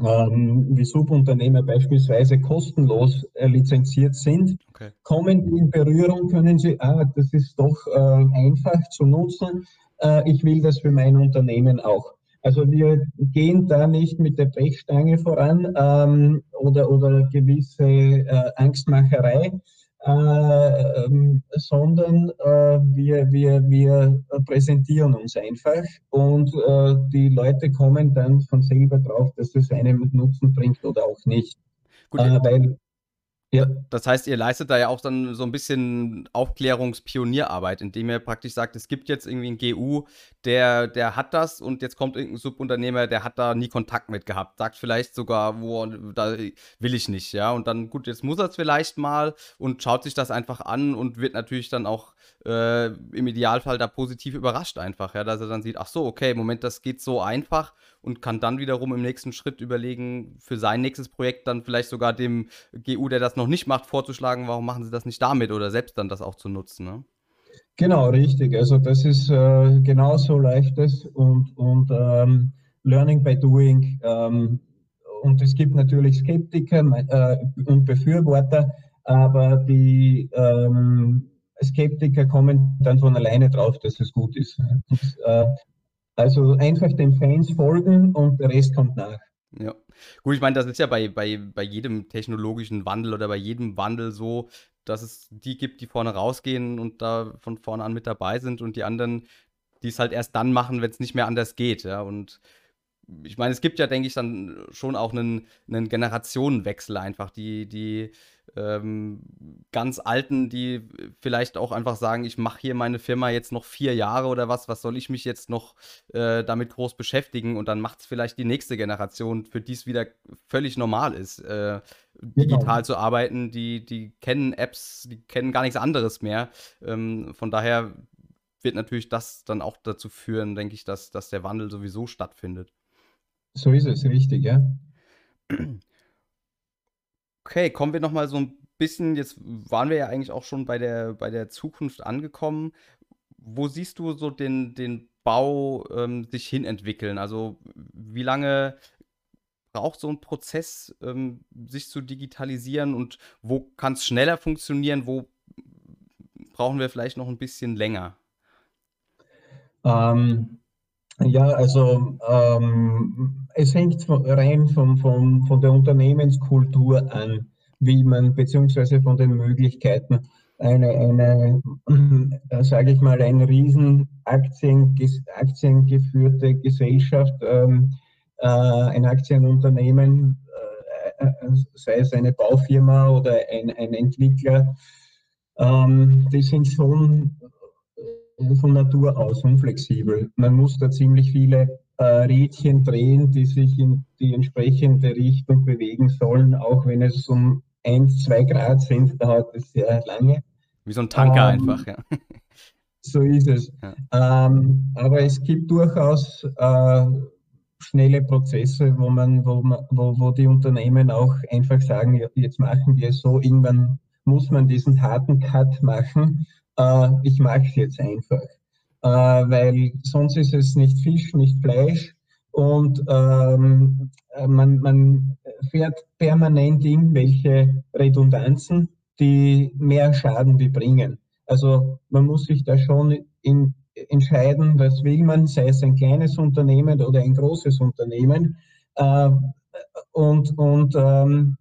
wie Subunternehmer beispielsweise kostenlos äh, lizenziert sind, okay. kommen die in Berührung, können sie, ah, das ist doch äh, einfach zu nutzen, äh, ich will das für mein Unternehmen auch. Also wir gehen da nicht mit der Brechstange voran ähm, oder, oder gewisse äh, Angstmacherei, ähm, sondern äh, wir, wir, wir präsentieren uns einfach und äh, die Leute kommen dann von selber drauf, dass es einem Nutzen bringt oder auch nicht. Gut, äh, weil ja. Das heißt, ihr leistet da ja auch dann so ein bisschen Aufklärungspionierarbeit, indem ihr praktisch sagt, es gibt jetzt irgendwie einen GU, der, der hat das und jetzt kommt irgendein Subunternehmer, der hat da nie Kontakt mit gehabt, sagt vielleicht sogar, wo, da will ich nicht, ja. Und dann, gut, jetzt muss er es vielleicht mal und schaut sich das einfach an und wird natürlich dann auch äh, im Idealfall da positiv überrascht einfach, ja, dass er dann sieht, ach so, okay, Moment, das geht so einfach und kann dann wiederum im nächsten Schritt überlegen, für sein nächstes Projekt dann vielleicht sogar dem GU, der das noch nicht macht, vorzuschlagen, warum machen sie das nicht damit oder selbst dann das auch zu nutzen. Ne? Genau, richtig. Also das ist äh, genau so läuft es und, und ähm, Learning by Doing. Ähm, und es gibt natürlich Skeptiker äh, und Befürworter, aber die ähm, Skeptiker kommen dann von alleine drauf, dass es gut ist. Äh, also einfach den Fans folgen und der Rest kommt nach. Ja. Gut, ich meine, das ist ja bei, bei, bei jedem technologischen Wandel oder bei jedem Wandel so, dass es die gibt, die vorne rausgehen und da von vorne an mit dabei sind und die anderen, die es halt erst dann machen, wenn es nicht mehr anders geht, ja. Und ich meine, es gibt ja, denke ich, dann schon auch einen, einen Generationenwechsel einfach, die, die ähm, ganz Alten, die vielleicht auch einfach sagen, ich mache hier meine Firma jetzt noch vier Jahre oder was, was soll ich mich jetzt noch äh, damit groß beschäftigen? Und dann macht es vielleicht die nächste Generation, für die es wieder völlig normal ist, äh, digital genau. zu arbeiten. Die, die kennen Apps, die kennen gar nichts anderes mehr. Ähm, von daher wird natürlich das dann auch dazu führen, denke ich, dass, dass der Wandel sowieso stattfindet. So ist es, richtig, ja. Okay, kommen wir noch mal so ein bisschen, jetzt waren wir ja eigentlich auch schon bei der, bei der Zukunft angekommen. Wo siehst du so den, den Bau ähm, sich hinentwickeln? Also wie lange braucht so ein Prozess, ähm, sich zu digitalisieren und wo kann es schneller funktionieren? Wo brauchen wir vielleicht noch ein bisschen länger? Ähm, ja, also ähm, es hängt rein von, von, von der Unternehmenskultur an, wie man, beziehungsweise von den Möglichkeiten, eine, eine äh, sage ich mal, ein riesen Aktien, aktiengeführte Gesellschaft, ähm, äh, ein Aktienunternehmen, äh, äh, sei es eine Baufirma oder ein, ein Entwickler, ähm, die sind schon von Natur aus unflexibel. Man muss da ziemlich viele äh, Rädchen drehen, die sich in die entsprechende Richtung bewegen sollen, auch wenn es um 1, 2 Grad sind, dauert es sehr lange. Wie so ein Tanker ähm, einfach, ja. So ist es. Ja. Ähm, aber es gibt durchaus äh, schnelle Prozesse, wo man, wo man, wo, wo die Unternehmen auch einfach sagen, jetzt machen wir es so, irgendwann muss man diesen harten Cut machen ich mag es jetzt einfach. Äh, weil sonst ist es nicht Fisch, nicht Fleisch und ähm, man, man fährt permanent irgendwelche Redundanzen, die mehr Schaden wie bringen. Also man muss sich da schon in, entscheiden, was will man, sei es ein kleines Unternehmen oder ein großes Unternehmen. Äh, und und ähm,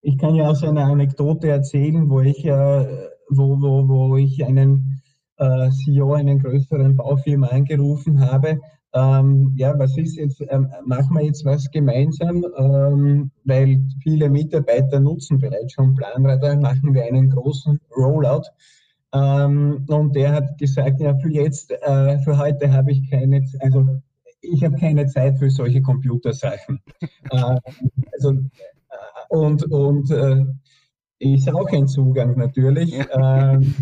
ich kann ja aus einer Anekdote erzählen, wo ich äh, wo, wo, wo ich einen äh, CEO einen größeren Baufirma angerufen habe. Ähm, ja, was ist jetzt, ähm, machen wir jetzt was gemeinsam, ähm, weil viele Mitarbeiter nutzen bereits schon Planradar, machen wir einen großen Rollout. Ähm, und der hat gesagt, ja, für jetzt, äh, für heute habe ich keine, also ich habe keine Zeit für solche Computersachen. äh, also, äh, und und äh, ist auch ein Zugang natürlich. ähm,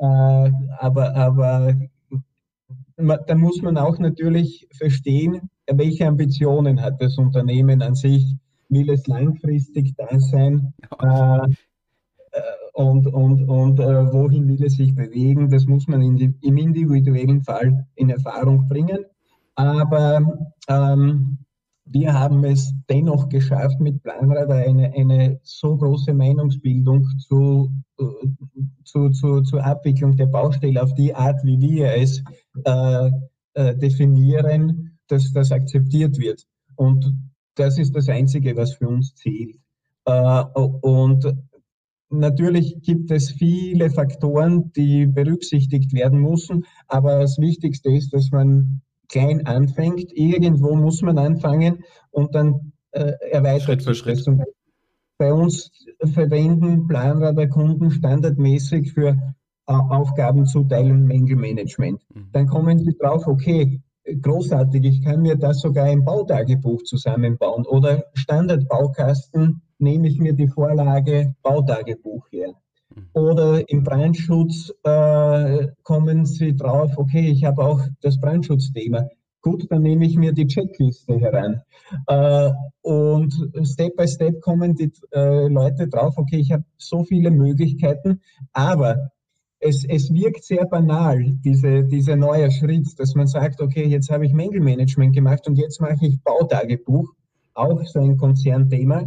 äh, aber aber da muss man auch natürlich verstehen, welche Ambitionen hat das Unternehmen an sich. Will es langfristig da sein? Äh, äh, und und, und äh, wohin will es sich bewegen? Das muss man in die, im individuellen Fall in Erfahrung bringen. Aber ähm, wir haben es dennoch geschafft, mit Planradar eine, eine so große Meinungsbildung zu, äh, zu, zu, zur Abwicklung der Baustelle auf die Art, wie wir es äh, äh, definieren, dass das akzeptiert wird. Und das ist das Einzige, was für uns zählt. Äh, und natürlich gibt es viele Faktoren, die berücksichtigt werden müssen, aber das Wichtigste ist, dass man klein anfängt. Irgendwo muss man anfangen und dann äh, erweitert Schritt für Schritt. Das. Bei uns verwenden Planradarkunden standardmäßig für äh, Aufgabenzuteilung Mängelmanagement. Mhm. Dann kommen sie drauf, okay, großartig, ich kann mir das sogar im Bautagebuch zusammenbauen oder Standardbaukasten nehme ich mir die Vorlage Bautagebuch her. Oder im Brandschutz äh, kommen Sie drauf, okay, ich habe auch das Brandschutzthema. Gut, dann nehme ich mir die Checkliste heran. Äh, und Step by Step kommen die äh, Leute drauf, okay, ich habe so viele Möglichkeiten, aber es, es wirkt sehr banal, diese, dieser neue Schritt, dass man sagt, okay, jetzt habe ich Mängelmanagement gemacht und jetzt mache ich Bautagebuch, auch so ein Konzernthema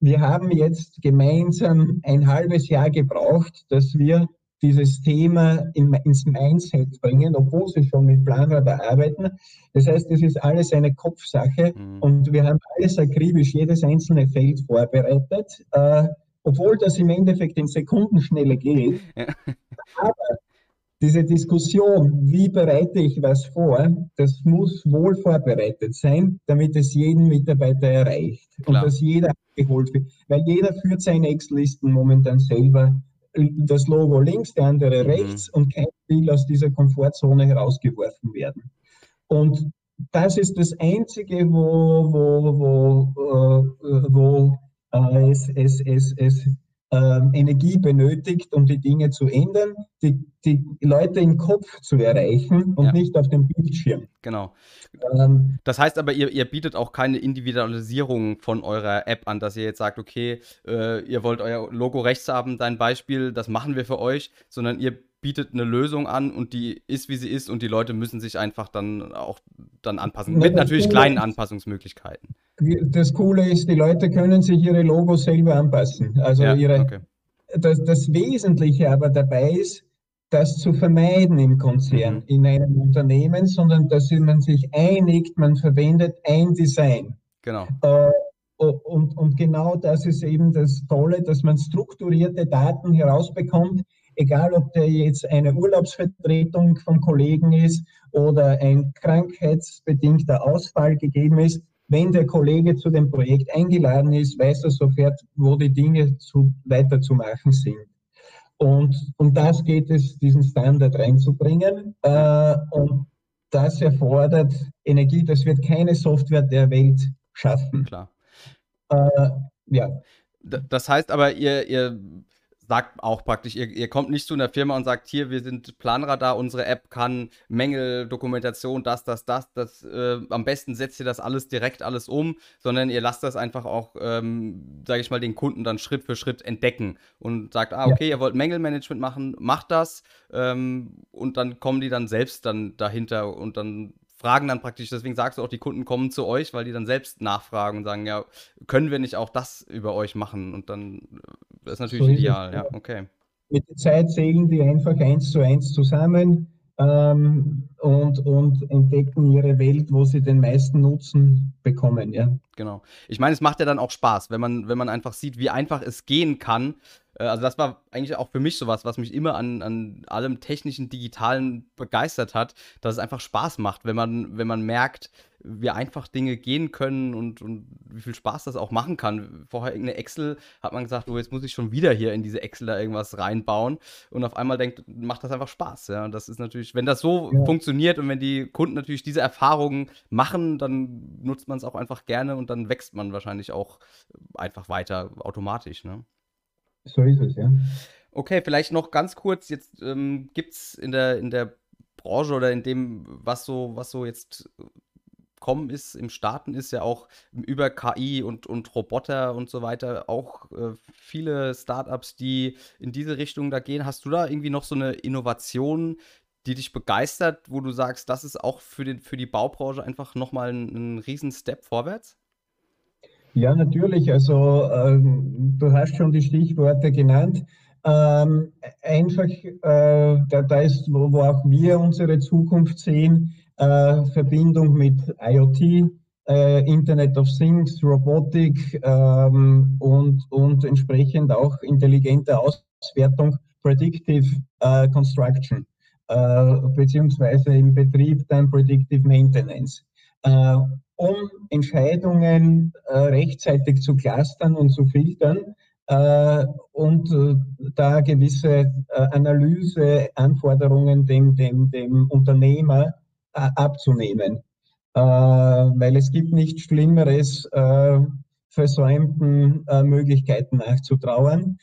wir haben jetzt gemeinsam ein halbes Jahr gebraucht, dass wir dieses Thema in, ins Mindset bringen, obwohl sie schon mit Planradar arbeiten. Das heißt, es ist alles eine Kopfsache mhm. und wir haben alles akribisch, jedes einzelne Feld vorbereitet, äh, obwohl das im Endeffekt in Sekundenschnelle geht. Ja. Aber diese Diskussion, wie bereite ich was vor, das muss wohl vorbereitet sein, damit es jeden Mitarbeiter erreicht Klar. und dass jeder abgeholt wird. Weil jeder führt seine Excel-Listen momentan selber. Das Logo links, der andere mhm. rechts und kein will aus dieser Komfortzone herausgeworfen werden. Und das ist das Einzige, wo, wo, wo, äh, wo äh, es, es, es, es äh, Energie benötigt, um die Dinge zu ändern, die, die Leute im Kopf zu erreichen und ja. nicht auf dem Bildschirm. Genau. Ähm, das heißt aber, ihr, ihr bietet auch keine Individualisierung von eurer App an, dass ihr jetzt sagt, okay, äh, ihr wollt euer Logo rechts haben, dein Beispiel, das machen wir für euch, sondern ihr bietet eine Lösung an und die ist, wie sie ist und die Leute müssen sich einfach dann auch dann anpassen. Ja, Mit natürlich kleinen Anpassungsmöglichkeiten. Das Coole ist, die Leute können sich ihre Logos selber anpassen. Also ja, ihre, okay. das, das Wesentliche aber dabei ist, das zu vermeiden im Konzern, mhm. in einem Unternehmen, sondern dass man sich einigt, man verwendet ein Design. Genau. Äh, und, und genau das ist eben das Tolle, dass man strukturierte Daten herausbekommt, egal ob der jetzt eine Urlaubsvertretung vom Kollegen ist oder ein krankheitsbedingter Ausfall gegeben ist, wenn der Kollege zu dem Projekt eingeladen ist, weiß er sofort, wo die Dinge zu, weiterzumachen sind. Und um das geht es, diesen Standard reinzubringen. Äh, und das erfordert Energie. Das wird keine Software der Welt schaffen. Klar. Äh, ja. Das heißt aber, ihr, ihr sagt auch praktisch, ihr, ihr, kommt nicht zu einer Firma und sagt, hier, wir sind Planradar, unsere App kann Mängel, Dokumentation, das, das, das, das, äh, am besten setzt ihr das alles direkt alles um, sondern ihr lasst das einfach auch, ähm, sage ich mal, den Kunden dann Schritt für Schritt entdecken und sagt, ah, okay, ja. ihr wollt Mängelmanagement machen, macht das ähm, und dann kommen die dann selbst dann dahinter und dann fragen dann praktisch, deswegen sagst du auch, die Kunden kommen zu euch, weil die dann selbst nachfragen und sagen, ja, können wir nicht auch das über euch machen? Und dann das ist natürlich so ideal, ist ja, okay. Mit der Zeit zählen die einfach eins zu eins zusammen ähm, und, und entdecken ihre Welt, wo sie den meisten Nutzen bekommen, ja. Genau. Ich meine, es macht ja dann auch Spaß, wenn man, wenn man einfach sieht, wie einfach es gehen kann, äh, also das war eigentlich auch für mich sowas, was mich immer an, an allem technischen, digitalen begeistert hat, dass es einfach Spaß macht, wenn man, wenn man merkt, wie einfach Dinge gehen können und, und wie viel Spaß das auch machen kann. Vorher irgendeine Excel hat man gesagt, oh, jetzt muss ich schon wieder hier in diese Excel da irgendwas reinbauen und auf einmal denkt, macht das einfach Spaß. Ja, und das ist natürlich, wenn das so ja. funktioniert und wenn die Kunden natürlich diese Erfahrungen machen, dann nutzt man es auch einfach gerne und dann wächst man wahrscheinlich auch einfach weiter automatisch. Ne? So ist es, ja. Okay, vielleicht noch ganz kurz, jetzt ähm, gibt es in der, in der Branche oder in dem, was so, was so jetzt kommen ist, im Starten ist ja auch über KI und, und Roboter und so weiter auch äh, viele Startups, die in diese Richtung da gehen. Hast du da irgendwie noch so eine Innovation, die dich begeistert, wo du sagst, das ist auch für, den, für die Baubranche einfach nochmal ein, ein riesen Step vorwärts? Ja, natürlich. Also ähm, du hast schon die Stichworte genannt. Ähm, einfach, äh, da, da, ist, wo, wo, auch wir unsere Zukunft sehen, äh, Verbindung mit IoT, äh, Internet of Things, Robotik ähm, und, und entsprechend auch intelligente Auswertung, Predictive äh, Construction, äh, beziehungsweise im Betrieb dann Predictive Maintenance. Äh, um Entscheidungen äh, rechtzeitig zu clustern und zu filtern äh, und äh, da gewisse äh, Analyseanforderungen dem, dem, dem Unternehmer äh, abzunehmen. Äh, weil es gibt nichts Schlimmeres, versäumten Möglichkeiten nachzutrauern.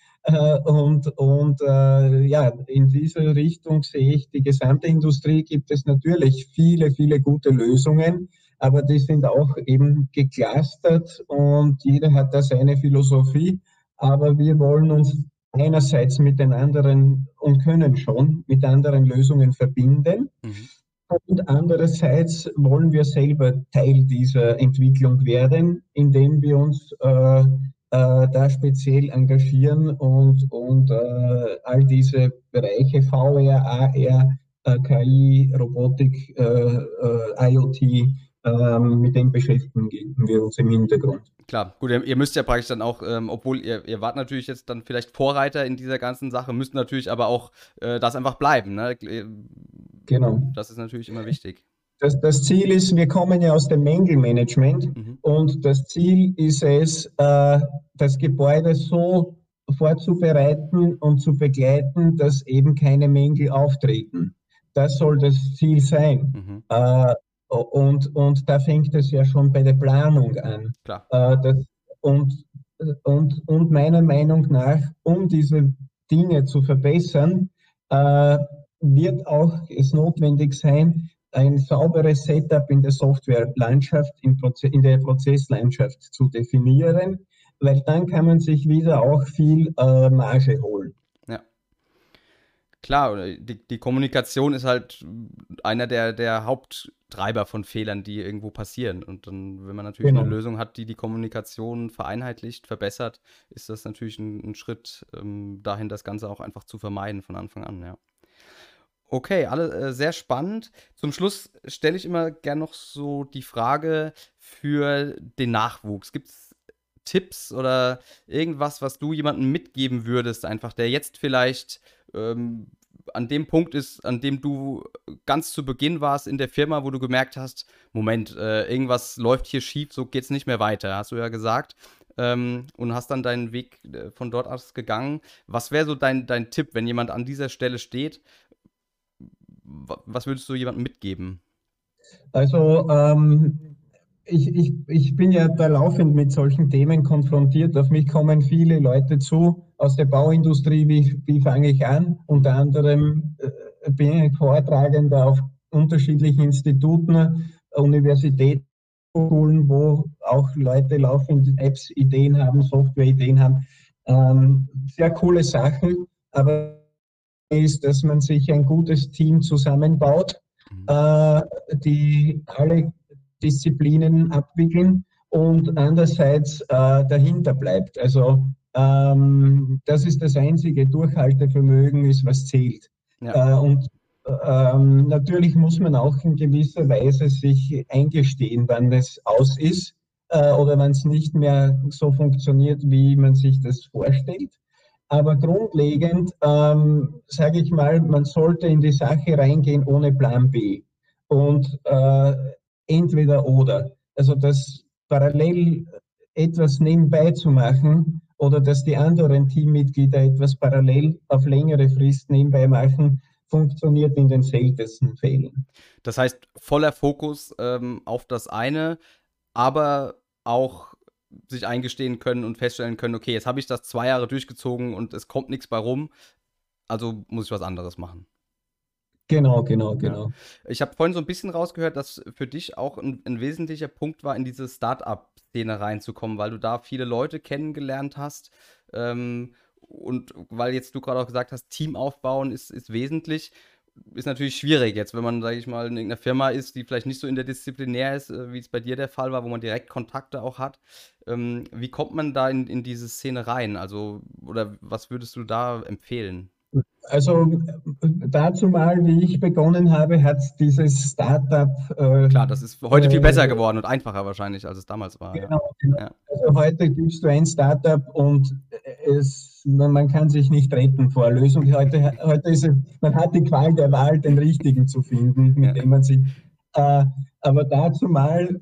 und und ja, in dieser Richtung sehe ich, die gesamte Industrie gibt es natürlich viele, viele gute Lösungen aber die sind auch eben geclustert und jeder hat da seine Philosophie. Aber wir wollen uns einerseits mit den anderen und können schon mit anderen Lösungen verbinden. Mhm. Und andererseits wollen wir selber Teil dieser Entwicklung werden, indem wir uns äh, äh, da speziell engagieren und, und äh, all diese Bereiche VR, AR, äh, KI, Robotik, äh, äh, IoT ähm, mit dem beschäftigen wir uns im Hintergrund. Klar, gut, ihr, ihr müsst ja praktisch dann auch, ähm, obwohl ihr, ihr wart natürlich jetzt dann vielleicht Vorreiter in dieser ganzen Sache, müsst natürlich aber auch äh, das einfach bleiben. Ne? Genau. Das ist natürlich immer wichtig. Das, das, Ziel ist, wir kommen ja aus dem Mängelmanagement mhm. und das Ziel ist es, äh, das Gebäude so vorzubereiten und zu begleiten, dass eben keine Mängel auftreten. Das soll das Ziel sein. Mhm. Äh, und, und da fängt es ja schon bei der Planung an. Klar. Äh, das, und, und, und meiner Meinung nach, um diese Dinge zu verbessern, äh, wird auch es notwendig sein, ein sauberes Setup in der Softwarelandschaft, in, in der Prozesslandschaft zu definieren, weil dann kann man sich wieder auch viel äh, Marge holen. Klar, die, die, Kommunikation ist halt einer der, der Haupttreiber von Fehlern, die irgendwo passieren. Und dann, wenn man natürlich genau. eine Lösung hat, die die Kommunikation vereinheitlicht, verbessert, ist das natürlich ein, ein Schritt ähm, dahin, das Ganze auch einfach zu vermeiden von Anfang an, ja. Okay, alle äh, sehr spannend. Zum Schluss stelle ich immer gern noch so die Frage für den Nachwuchs. Gibt es Tipps oder irgendwas, was du jemandem mitgeben würdest, einfach der jetzt vielleicht ähm, an dem Punkt ist, an dem du ganz zu Beginn warst in der Firma, wo du gemerkt hast, Moment, äh, irgendwas läuft hier schief, so geht es nicht mehr weiter, hast du ja gesagt. Ähm, und hast dann deinen Weg äh, von dort aus gegangen. Was wäre so dein, dein Tipp, wenn jemand an dieser Stelle steht was würdest du jemandem mitgeben? Also ähm, ich, ich, ich bin ja da laufend mit solchen Themen konfrontiert. Auf mich kommen viele Leute zu aus der Bauindustrie. Wie, wie fange ich an? Unter anderem äh, bin ich Vortragender auf unterschiedlichen Instituten, Universitäten, Schulen, wo auch Leute laufend Apps, Ideen haben, Software-Ideen haben. Ähm, sehr coole Sachen, aber ist, dass man sich ein gutes Team zusammenbaut, mhm. äh, die alle Disziplinen abwickeln und andererseits äh, dahinter bleibt. Also ähm, das ist das einzige Durchhaltevermögen, ist was zählt. Ja. Äh, und ähm, natürlich muss man auch in gewisser Weise sich eingestehen, wann es aus ist äh, oder wenn es nicht mehr so funktioniert, wie man sich das vorstellt. Aber grundlegend, ähm, sage ich mal, man sollte in die Sache reingehen ohne Plan B. Und äh, entweder oder. Also das parallel etwas nebenbei zu machen oder dass die anderen Teammitglieder etwas parallel auf längere Frist nebenbei machen, funktioniert in den seltensten Fällen. Das heißt, voller Fokus ähm, auf das eine, aber auch sich eingestehen können und feststellen können, okay, jetzt habe ich das zwei Jahre durchgezogen und es kommt nichts bei rum, also muss ich was anderes machen. Genau, genau, genau. Ja. Ich habe vorhin so ein bisschen rausgehört, dass für dich auch ein, ein wesentlicher Punkt war, in diese Start-up-Szene reinzukommen, weil du da viele Leute kennengelernt hast. Ähm, und weil jetzt du gerade auch gesagt hast, Team aufbauen ist, ist wesentlich ist natürlich schwierig jetzt, wenn man, sage ich mal, in irgendeiner Firma ist, die vielleicht nicht so interdisziplinär ist, äh, wie es bei dir der Fall war, wo man direkt Kontakte auch hat. Ähm, wie kommt man da in, in diese Szene rein? Also, oder was würdest du da empfehlen? Also dazu mal, wie ich begonnen habe, hat dieses Startup. Äh, Klar, das ist heute viel besser äh, geworden und einfacher wahrscheinlich, als es damals war. Genau, genau. Ja. Also heute gibst du ein Startup und es, man kann sich nicht retten vor Lösung. Heute, heute ist es, man hat die Qual der Wahl, den richtigen zu finden, mit ja. dem man sich. Äh, aber dazu mal,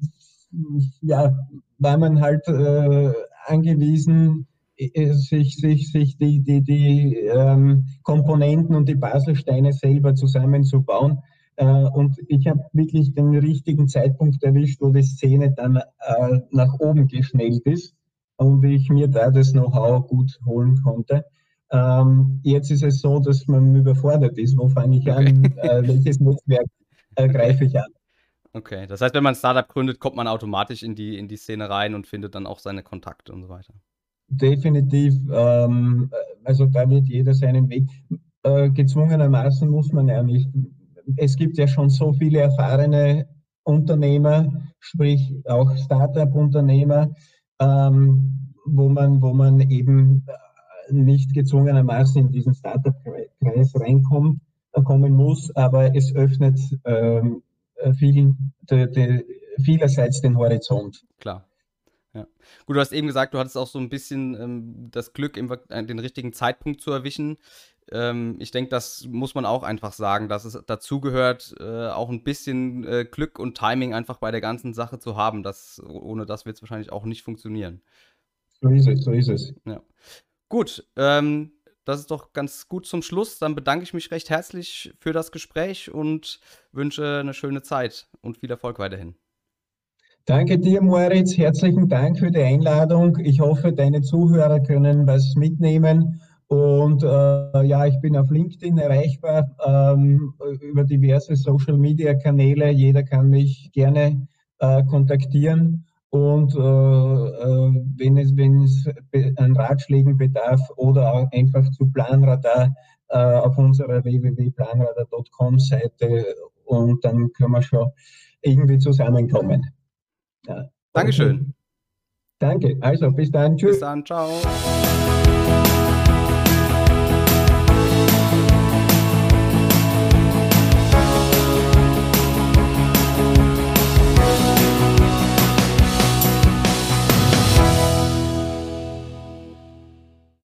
ja, war man halt äh, angewiesen, äh, sich, sich, sich die, die, die ähm, Komponenten und die Baselsteine selber zusammenzubauen. Äh, und ich habe wirklich den richtigen Zeitpunkt erwischt, wo die Szene dann äh, nach oben geschnellt ist und ich mir da das Know-how gut holen konnte. Ähm, jetzt ist es so, dass man überfordert ist. Wo fange ich okay. an? Äh, welches Netzwerk äh, greife ich an? Okay, das heißt, wenn man ein Startup gründet, kommt man automatisch in die, in die Szene rein und findet dann auch seine Kontakte und so weiter. Definitiv. Ähm, also da wird jeder seinen Weg. Äh, gezwungenermaßen muss man ja nicht. Es gibt ja schon so viele erfahrene Unternehmer, sprich auch Startup-Unternehmer, ähm, wo, man, wo man eben nicht gezwungenermaßen in diesen Startup-Kreis reinkommt, kommen muss, aber es öffnet ähm, vielen die, die, vielerseits den Horizont. Klar. Ja. Gut, du hast eben gesagt, du hattest auch so ein bisschen ähm, das Glück, äh, den richtigen Zeitpunkt zu erwischen. Ähm, ich denke, das muss man auch einfach sagen, dass es dazugehört, äh, auch ein bisschen äh, Glück und Timing einfach bei der ganzen Sache zu haben. Das, ohne das wird es wahrscheinlich auch nicht funktionieren. So ist es, so ist es. Ja. Gut, ähm, das ist doch ganz gut zum Schluss. Dann bedanke ich mich recht herzlich für das Gespräch und wünsche eine schöne Zeit und viel Erfolg weiterhin. Danke dir, Moritz. Herzlichen Dank für die Einladung. Ich hoffe, deine Zuhörer können was mitnehmen. Und äh, ja, ich bin auf LinkedIn erreichbar ähm, über diverse Social-Media-Kanäle. Jeder kann mich gerne äh, kontaktieren. Und äh, äh wenn, es, wenn es an Ratschlägen bedarf oder auch einfach zu Planradar äh, auf unserer www.planradar.com Seite und dann können wir schon irgendwie zusammenkommen. Ja. Dankeschön. Danke. Also bis dann. Tschüss. Bis dann. Ciao.